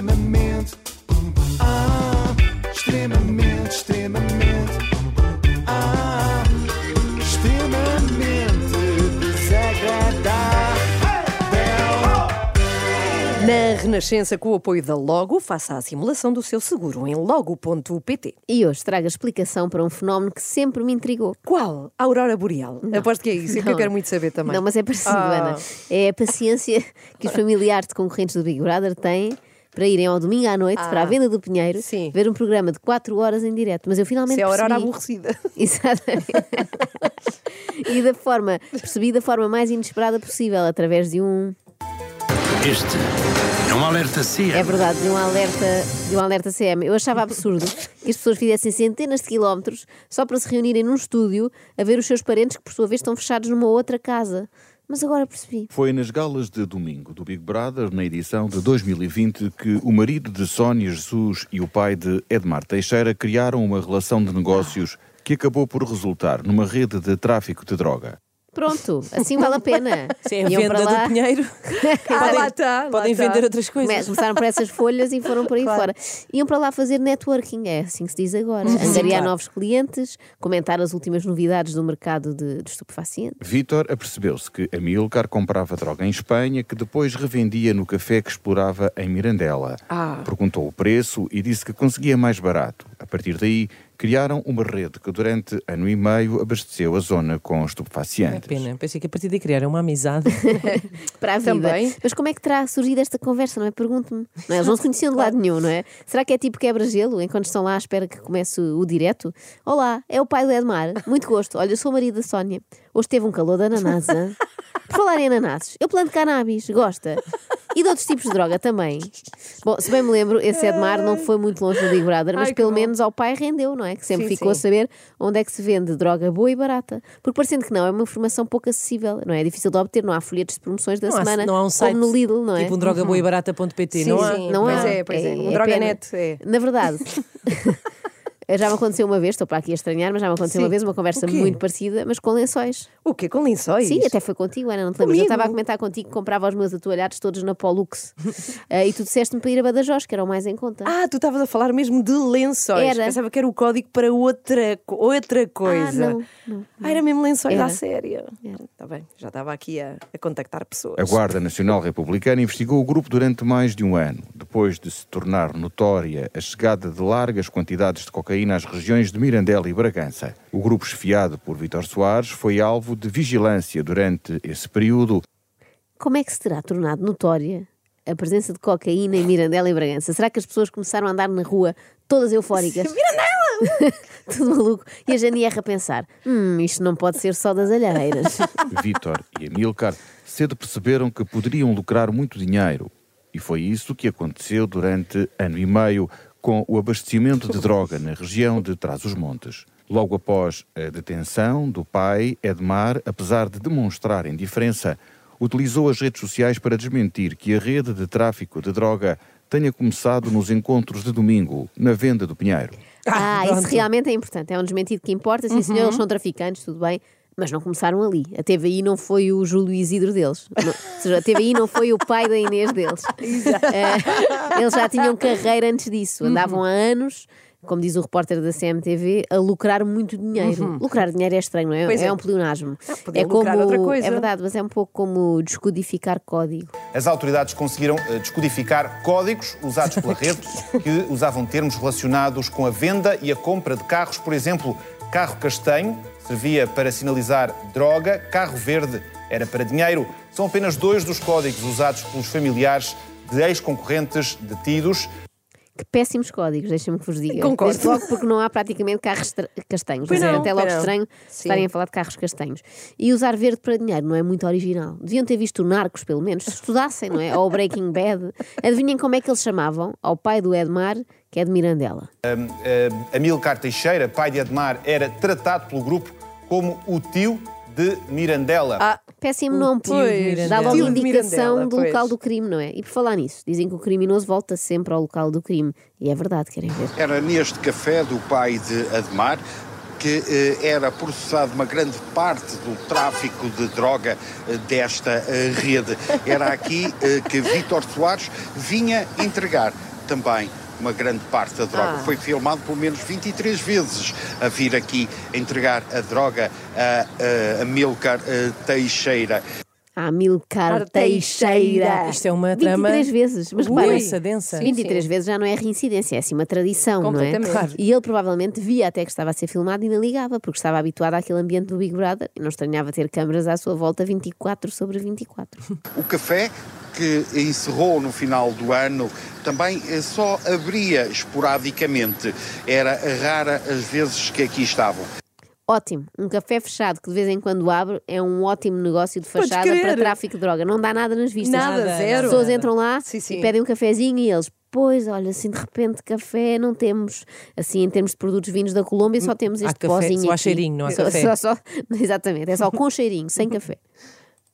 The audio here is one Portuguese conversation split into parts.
extremamente, ah, extremamente, extremamente, ah, extremamente desagradável. Na Renascença, com o apoio da Logo, faça a simulação do seu seguro em logo.pt. E hoje trago a explicação para um fenómeno que sempre me intrigou. Qual? A Aurora Boreal. Aposto que é isso, é que eu Não. quero muito saber também. Não, mas é parecido, Ah. Ana. É a paciência que os familiares de concorrentes do Big Brother têm para irem ao domingo à noite para a venda do Pinheiro Ah. Sim. ver um programa de 4 horas em direto. Mas eu finalmente Se é a percebi... aborrecida. Exatamente. e da forma, percebi da forma mais inesperada possível, através de um. Este é um alerta CM. É verdade, de um alerta, de um alerta CM. Eu achava absurdo que as pessoas fizessem centenas de quilómetros só para se reunirem num estúdio a ver os seus parentes que, por sua vez, estão fechados numa outra casa. Mas agora percebi. Foi nas galas de domingo do Big Brother, na edição de 2020, que o marido de Sónia Jesus e o pai de Edmar Teixeira criaram uma relação de negócios que acabou por resultar numa rede de tráfico de droga. Pronto, assim vale a pena. Se é a Iam venda para lá, do Pinheiro. Ah, podem lá está, lá podem está. vender outras coisas. come- Começaram por essas folhas e foram por aí fora. Iam para lá fazer networking, é assim que se diz agora. Angariar claro. novos clientes, comentar as últimas novidades do mercado de, de estupefacientes. Vítor apercebeu-se que Amilcar comprava droga em Espanha que depois revendia no café que explorava em Mirandela. Ah. Perguntou o preço e disse que conseguia mais barato. A partir daí, criaram uma rede que durante ano e meio abasteceu a zona com É estupefacientes. pena. Pensei que a partir daí criaram uma amizade. para a vida. Também. Mas como é que terá surgido esta conversa, não é? Pergunto-me. Não é? Eles não se conheciam de lado nenhum, não é? Será que é tipo quebra-gelo, enquanto estão lá à espera que comece o direto? Olá, é o pai do Edmar. Muito gosto. Olha, eu sou o marido da Sónia. Hoje teve um calor de ananás. Por falar em ananases, eu planto cannabis, gosta? E de outros tipos de droga também. Bom, se bem me lembro, esse Edmar não foi muito longe do Big Brother, mas Ai, pelo bom. menos ao pai rendeu, não é? Que sempre Sim, ficou sim. a saber onde é que se vende droga boa e barata. Porque parecendo que não, é uma informação pouco acessível, não é? É difícil de obter, não há folhetos de promoções da Não há, semana, não há um site como no Lidl, não é? tipo um drogaboibarata.pt, Sim, não há? sim, não pois há. é, pois é. Um pena. droganet, é. Na verdade. Já me aconteceu uma vez, estou para aqui a estranhar, mas já me aconteceu Sim. uma vez uma conversa muito parecida, mas com lençóis. O quê? Com lençóis? Sim, até foi contigo, Ana, não te lembras? Eu estava a comentar contigo que comprava os meus atoalhados todos na Pollux Ah, e tu disseste-me para ir a Badajoz, que era o mais em conta. Ah, tu estavas a falar mesmo de lençóis. Era. Pensava que era o código para outra, outra coisa. não, não, Ah, era mesmo lençóis Era. à séria. Está bem, já estava aqui a, a contactar pessoas. A Guarda Nacional Republicana investigou o grupo durante mais de um ano, depois de se tornar notória a chegada de largas quantidades de cocaína às regiões de Mirandela e Bragança. O grupo esfiado por Vítor Soares foi alvo de vigilância durante esse período. Como é que se terá tornado notória a presença de cocaína em Mirandela e Bragança? Será que as pessoas começaram a andar na rua todas eufóricas? Mirandela! Tudo maluco. E a Janier a pensar: hum, isto não pode ser só das alheiras. Vítor e Amilcar cedo perceberam que poderiam lucrar muito dinheiro. E foi isso que aconteceu durante ano e meio com o abastecimento de droga na região de Trás-os-Montes. Logo após a detenção do pai, Edmar, apesar de demonstrar indiferença, utilizou as redes sociais para desmentir que a rede de tráfico de droga tenha começado nos encontros de domingo, na venda do Pinheiro. Ah, isso pronto. realmente é importante. É um desmentido que importa. Sim, senhor, eles são traficantes, tudo bem. Mas não começaram ali. A TVI não foi o Júlio Isidro deles. Não- ou seja, a TVI não foi o pai da Inês deles. Eh, eles já tinham carreira antes disso. Andavam há anos, como diz o repórter da CMTV, a lucrar muito dinheiro. Lucrar dinheiro é estranho, não é? É. é. um pleonasmo. podiam é como. lucrar outra coisa. É verdade, mas é um pouco como descodificar código. As autoridades conseguiram eh, descodificar códigos usados pela rede que usavam termos relacionados com a venda e a compra de carros. Por exemplo, carro castanho servia para sinalizar droga, carro verde era para dinheiro. São apenas dois dos códigos usados pelos familiares de ex-concorrentes detidos. Que péssimos códigos, deixa-me que vos diga. Concordo. Desde logo porque não há praticamente carros castanhos. Pois Mas é não, até logo não. estranho Sim. estarem a falar de carros castanhos. E usar verde para dinheiro não é muito original. Deviam ter visto o Narcos, pelo menos, se estudassem, não é? Ou o Breaking Bad. Adivinhem como é que eles chamavam ao pai do Edmar, que é de Mirandela. Uh, Amilcar Teixeira, pai de Edmar, era tratado pelo grupo como o tio de Mirandela. Ah, Péssimo nome, tio Mirandela. dá logo Tio de indicação Mirandela, do pois. local do crime, não é? E por falar nisso, dizem que o criminoso volta sempre ao local do crime. E é verdade, querem ver. Era neste café do pai de Admar que eh, era processado uma grande parte do tráfico de droga eh, desta eh, rede. Era aqui eh, que Vítor Soares vinha entregar também uma grande parte da droga. Ah. Foi filmado pelo menos 23 vezes a vir aqui entregar a droga a, a Amilcar eh, Teixeira. A Milcar Ar Teixeira. Isto é uma trama 23 vezes. Mas Ui. densa, densa. 23 vezes já não é reincidência, é assim uma tradição, não é? Completamente. Claro. E ele provavelmente via até que estava a ser filmado e não ligava, porque estava habituado àquele ambiente do Big Brother e não estranhava ter câmaras à sua volta 24 sobre 24. O café, que encerrou no final do ano, também eh, só abria esporadicamente. Era rara as vezes que aqui estavam. Ótimo, um café fechado que de vez em quando abre é um ótimo negócio de fachada para tráfico de droga. Não dá nada nas vistas. Nada, Nada, zero. As pessoas entram lá Sim, sim. e pedem um cafezinho e eles, pois, olha, assim de repente café não temos. Assim, em termos de produtos vindos da Colômbia, só temos Há este café, pozinho só há aqui. cheirinho, não há Só- café. só- só- exatamente, é só com cheirinho, sem café.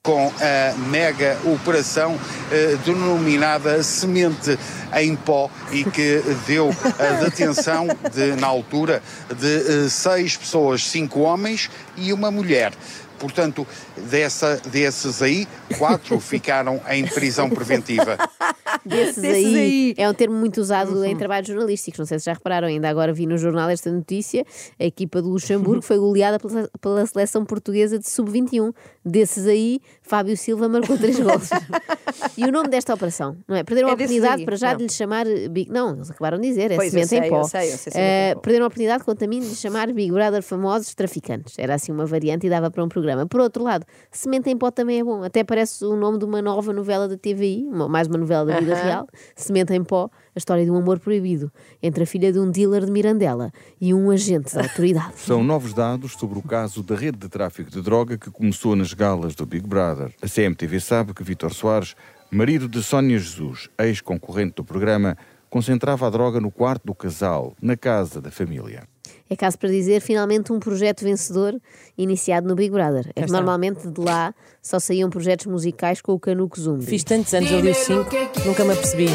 Com a mega operação eh, denominada Semente em Pó e que deu a detenção de, na altura de eh, seis pessoas, cinco homens e uma mulher. Portanto, dessa, desses aí, quatro ficaram em prisão preventiva. Desses, Desses aí, aí. é um termo muito usado em trabalhos jornalísticos. Não sei se já repararam, ainda agora vi no jornal esta notícia: a equipa do Luxemburgo foi goleada pela, pela seleção portuguesa de sub-21. Desses aí, Fábio Silva marcou três gols. e o nome desta operação, não é? Perderam a É desses oportunidade para já não. de lhe chamar Big. Não, eles acabaram de dizer, é Pois, semente em sei, pó. eu sei, eu sei, semente Eh, pó. perderam a oportunidade, quanto a mim, de lhe chamar Big Brother famosos traficantes. Era assim uma variante e dava para um programa. Por outro lado, Semente em Pó também é bom. Até parece o nome de uma nova novela da TVI, mais uma novela da vida. Real. Semente em Pó, a história de um amor proibido entre a filha de um dealer de Mirandela e um agente da autoridade. São novos dados sobre o caso da rede de tráfico de droga que começou nas galas do Big Brother. A CMTV sabe que Vítor Soares, marido de Sónia Jesus, ex-concorrente do programa, concentrava a droga no quarto do casal, na casa da família. É caso para dizer, finalmente, um projeto vencedor iniciado no Big Brother. É que normalmente de lá só saíam projetos musicais com o Canuco Zumbi. Fiz tantos anos ali os cinco, nunca me apercebi.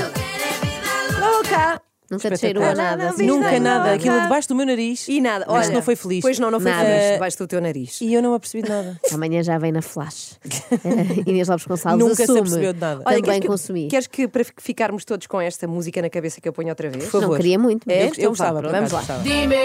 Louca! Nunca te cheirou a nada. assim, Nunca nada. Nada. Aquilo debaixo do meu nariz. E nada, Isto olha. não foi feliz. Pois não, não foi Nada. feliz debaixo do teu nariz. E eu não me apercebi de nada. Amanhã já vem na flash. Inês Lopes Gonçalves Nunca se assume. apercebeu de nada. Também queres que, consumi. Queres que para ficarmos todos com esta música na cabeça que eu ponho outra vez? Por favor. Não queria muito. É? Eu, eu gostava, Vamos lá. acaso, gostava. Vida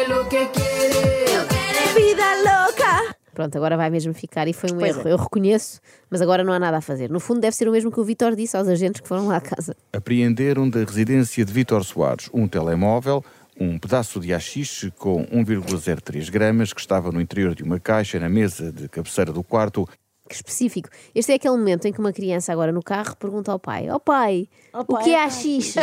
louca! Pronto, agora vai mesmo ficar e foi um Pois erro. é. Eu reconheço, mas agora não há nada a fazer. No fundo, deve ser o mesmo que o Vitor disse aos agentes que foram lá à casa. Apreenderam da residência de Vítor Soares um telemóvel, um pedaço de haxixe com 1,03 gramas que estava no interior de uma caixa na mesa de cabeceira do quarto específico. Este é aquele momento em que uma criança agora no carro pergunta ao pai: Ó pai, o que é haxixe?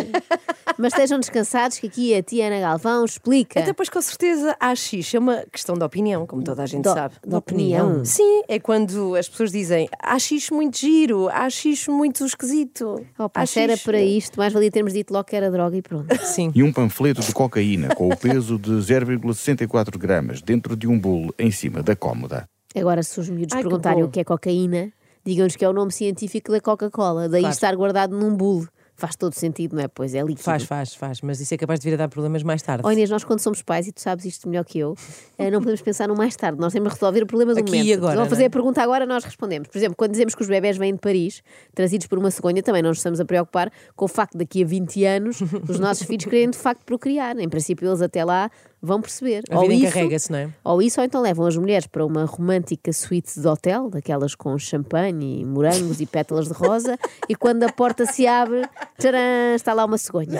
mas estejam descansados que aqui a tia Ana Galvão explica. Até pois com certeza a xixi é uma questão de opinião, como toda a gente Do- sabe. de opinião. Sim, é quando as pessoas dizem há xixi muito giro, há xixi muito esquisito. Oh, pá, se era para isto, mais valia termos dito logo que era droga e pronto. Sim. e um panfleto de cocaína com o peso de 0,64 gramas dentro de um bolo em cima da cômoda. Agora, se os miúdos Ai, que perguntarem bom. o que é cocaína, digam-nos que é o nome científico da Coca-Cola, daí Claro. estar guardado num bule. Faz todo sentido, não é? Pois é líquido. Faz, faz, faz. Mas isso é capaz de vir a dar problemas mais tarde. Oh Inês, nós quando somos pais, e tu sabes isto melhor que eu, eh, não podemos pensar no mais tarde, nós temos de resolver o problema do Aqui momento. e agora, Vão fazer é? a pergunta agora, nós respondemos. Por exemplo, quando dizemos que os bebés vêm de Paris, trazidos por uma cegonha, também não nos estamos a preocupar com o facto de daqui a 20 anos os nossos filhos querem de facto procriar. Em princípio, eles até lá vão perceber. A vida encarrega-se, não é? Ou isso, ou então levam as mulheres para uma romântica suíte de hotel, daquelas com champanhe e morangos e pétalas de rosa, e quando a porta se abre, tcharam, está lá uma cegonha.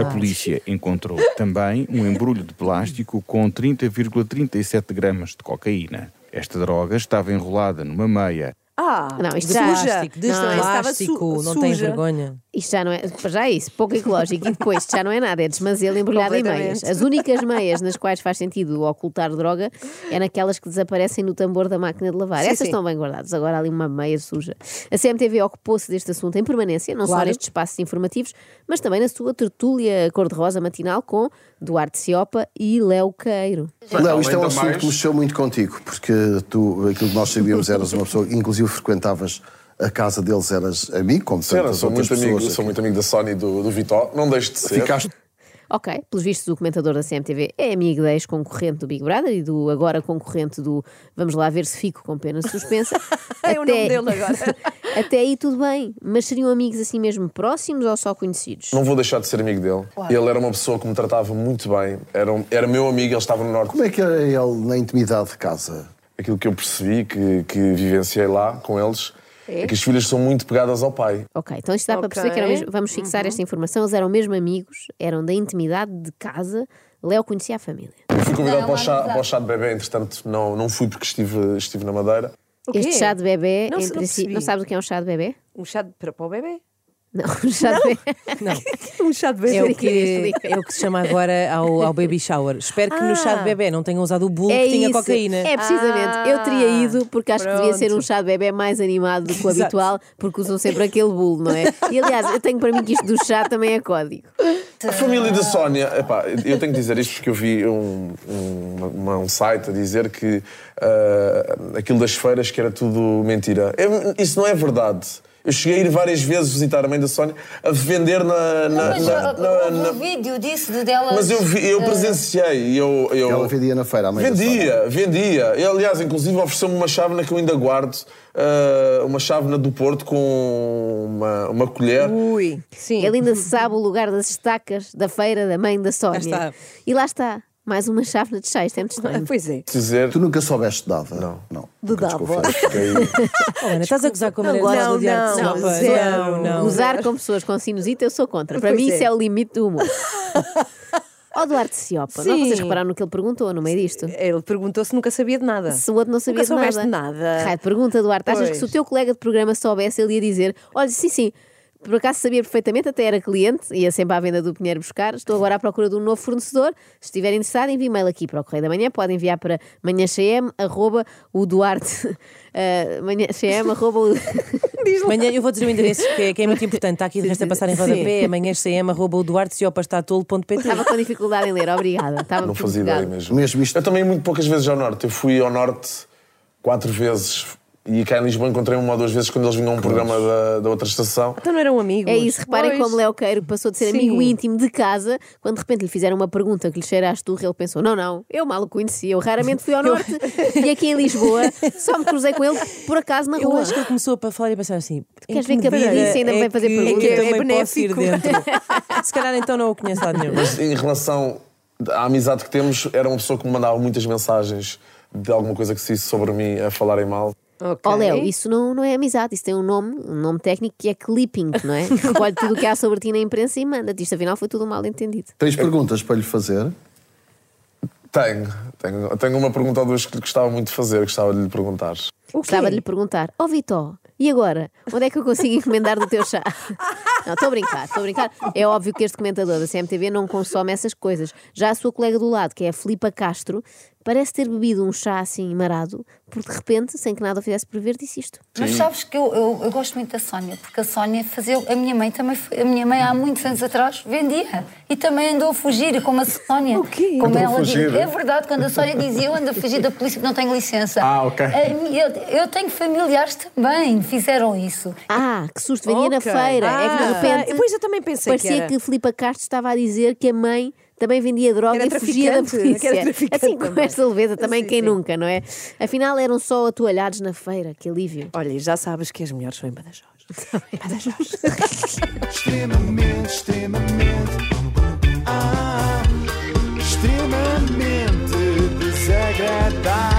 A polícia encontrou também um embrulho de plástico com 30,37 gramas de cocaína. Esta droga estava enrolada numa meia. Ah, Não, isto De já- plástico, de Não, plástico, não tem vergonha. Isto já não é, já é isso, pouco ecológico. E depois, isto já não é nada, é desmazelo embrulhado em meias. As únicas meias nas quais faz sentido ocultar droga é naquelas que desaparecem no tambor da máquina de lavar. Sim, Essas sim. estão bem guardadas. Agora há ali uma meia suja. A CMTV ocupou-se deste assunto em permanência, não só Claro. nestes espaços informativos, mas também na sua tertúlia cor-de-rosa matinal com Duarte Ciopa e Léo Queiro. Léo, isto é um assunto mais- que mexeu muito contigo, porque tu, aquilo que nós sabíamos, eras uma pessoa que inclusive frequentavas a casa deles, eras amigo, como Era, tantas sou outras muito, amigo, sou muito amigo da e do, do Vitor. Não deixe de ser. Ficaste Ok, pelos vistos, o comentador da CMTV é amigo da ex-concorrente do Big Brother e do agora concorrente do Vamos lá ver se fico com pena suspensa. É o nome dele agora. Até aí tudo bem, mas seriam amigos assim mesmo próximos ou só conhecidos? Não vou deixar de ser amigo dele. Ele era uma pessoa que me tratava muito bem, era, um- era meu amigo, ele estava no Norte. Como é que era ele na intimidade de casa? Aquilo que eu percebi, que, que vivenciei lá com eles, é? que as filhas são muito pegadas ao pai. Ok, então isto dá para Ok. perceber que eram mesmo, vamos fixar esta informação, eles eram mesmo amigos, eram da intimidade de casa, Léo conhecia a família. Eu fui convidado Não, para o, é chá, para o chá de bebê, entretanto não, não fui porque estive, estive na Madeira. Este chá de bebê, Não em não não sabes o que é um chá de bebê? Um chá de, para, para o bebê? Não, um chá de bebê. Um chá de bebê. É o, que, é o que se chama agora ao, ao baby shower. Espero que no chá de bebê não tenham usado o bolo É que tinha isso. cocaína. É precisamente. eu teria ido porque acho que devia ser um pronto. chá de bebê mais animado do que o habitual, porque usam sempre aquele bolo, não é? E aliás, eu tenho para mim que isto do chá também é código. A família da Sónia, epá, eu tenho que dizer isto porque eu vi um, um, uma- um site a dizer que ah, aquilo das feiras que era tudo mentira. Eu- isso não é verdade. Eu cheguei a ir várias vezes visitar a mãe da Sónia a vender na. na- Mas na- uh, na- na- vídeo disso de dela. mas eu, vi- eu uh, presenciei. Eu, eu, Ela vendia na feira, à mãe. Vendia, vendia. Ele, aliás, inclusive ofereceu-me uma chávena que eu ainda guardo, ah, uma chávena do Porto com uma, uma colher. Ui, sim. Ele ainda sabe o lugar das estacas da feira da mãe da Sónia. está. E lá está. Mais uma chávena de chá, isto é muito estranho. Pois é. Dizer, Tu nunca soubeste dada? Não. Não. De nunca dava. Oh, Ana, estás a gozar com a Não maneira de Não, não, zero. Não, não. Usar com pessoas com sinusite eu sou contra. Para Pois mim é. isso é o limite do humor. Ó Duarte Ciopa, não Sim. vocês repararam no que ele perguntou no meio disto? Ele perguntou se nunca sabia de nada. Se o outro não sabia Nunca soubeste de nada. de nada. Raio pergunta, Duarte. Achas que Pois. se o teu colega de programa soubesse, ele ia dizer: Olha, sim, sim, por acaso sabia perfeitamente, até era cliente, ia sempre à venda do Pinheiro buscar. Estou agora à procura de um novo fornecedor. Se estiver interessado, envie e-mail aqui para o Correio da Manhã. Pode enviar para manhãcm, arroba o Duarte. Uh, manhãcm, arroba o. Amanhã eu vou dizer o endereço que é, que é muito importante. Está aqui de resto a passar em rodapé. Amanhã cm arroba o duartesiopastatolo.pt. Estava com dificuldade em ler, obrigada. Estava Não fazia ideia mesmo. Mesmo isto- Eu também muito poucas vezes ao Norte. Eu fui ao Norte quatro vezes e cá em Lisboa encontrei uma ou duas vezes quando eles vinham a um programa da, da outra estação. Então não eram amigos. É isso, reparem Pois. como Léo Queiro passou de ser Sim. amigo íntimo de casa, quando de repente lhe fizeram uma pergunta que lhe cheira a esturra, ele pensou: não, não, eu mal o conheci, eu raramente fui ao norte e aqui em Lisboa só me cruzei com ele por acaso na Eu rua. acho que ele começou a falar e pensar assim. em Queres ver que a polícia ainda me vai fazer que perguntas? eu É também posso ir benéfico. dentro. Se calhar então não o conheço lá nenhum. Mas em relação à amizade que temos, era uma pessoa que me mandava muitas mensagens de alguma coisa que se disse sobre mim a falarem mal. Ok. Ó Léo, isso não, não é amizade, isso tem um nome, um nome técnico que é clipping, não é? Que recolhe tudo o que há sobre ti na imprensa e manda-te. Isto afinal foi tudo um mal entendido. Tens perguntas para lhe fazer? Tenho, tenho, tenho uma pergunta ou duas que gostava muito de fazer, gostava de lhe perguntar. Gostava de lhe perguntar: Ó Vitó, e agora? Onde é que eu consigo encomendar do teu chá? Não, estou a brincar, estou a brincar. É óbvio que este comentador da CMTV não consome essas coisas. Já a sua colega do lado, que é a Filipa Castro, parece ter bebido um chá assim marado, porque de repente, sem que nada o fizesse prever, disse isto. Mas sabes que eu, eu, eu gosto muito da Sónia, porque a Sónia fazia. A minha mãe também. foi- A minha mãe há muitos anos atrás vendia. E também andou a fugir, como a Sónia. O quê? Como Andou a ela fugir? diz. É verdade, quando a Sónia dizia eu ando a fugir da polícia porque não tenho licença. Ah, ok. Eu, eu tenho familiares também fizeram isso. Ah, que susto, vendia na Ok. feira. é que de Ah, repente. pois eu também pensei que Parecia era. que, Filipa Castro estava a dizer que a mãe também vendia droga e fugia da polícia. Assim, com também. esta leveza, também sim, quem sim. nunca, não é? Afinal, eram só atualhados na feira, que alívio. Olha, já sabes que as melhores são em Badajoz. em Badajoz. extremamente, extremamente. Ah, extremamente desagradável.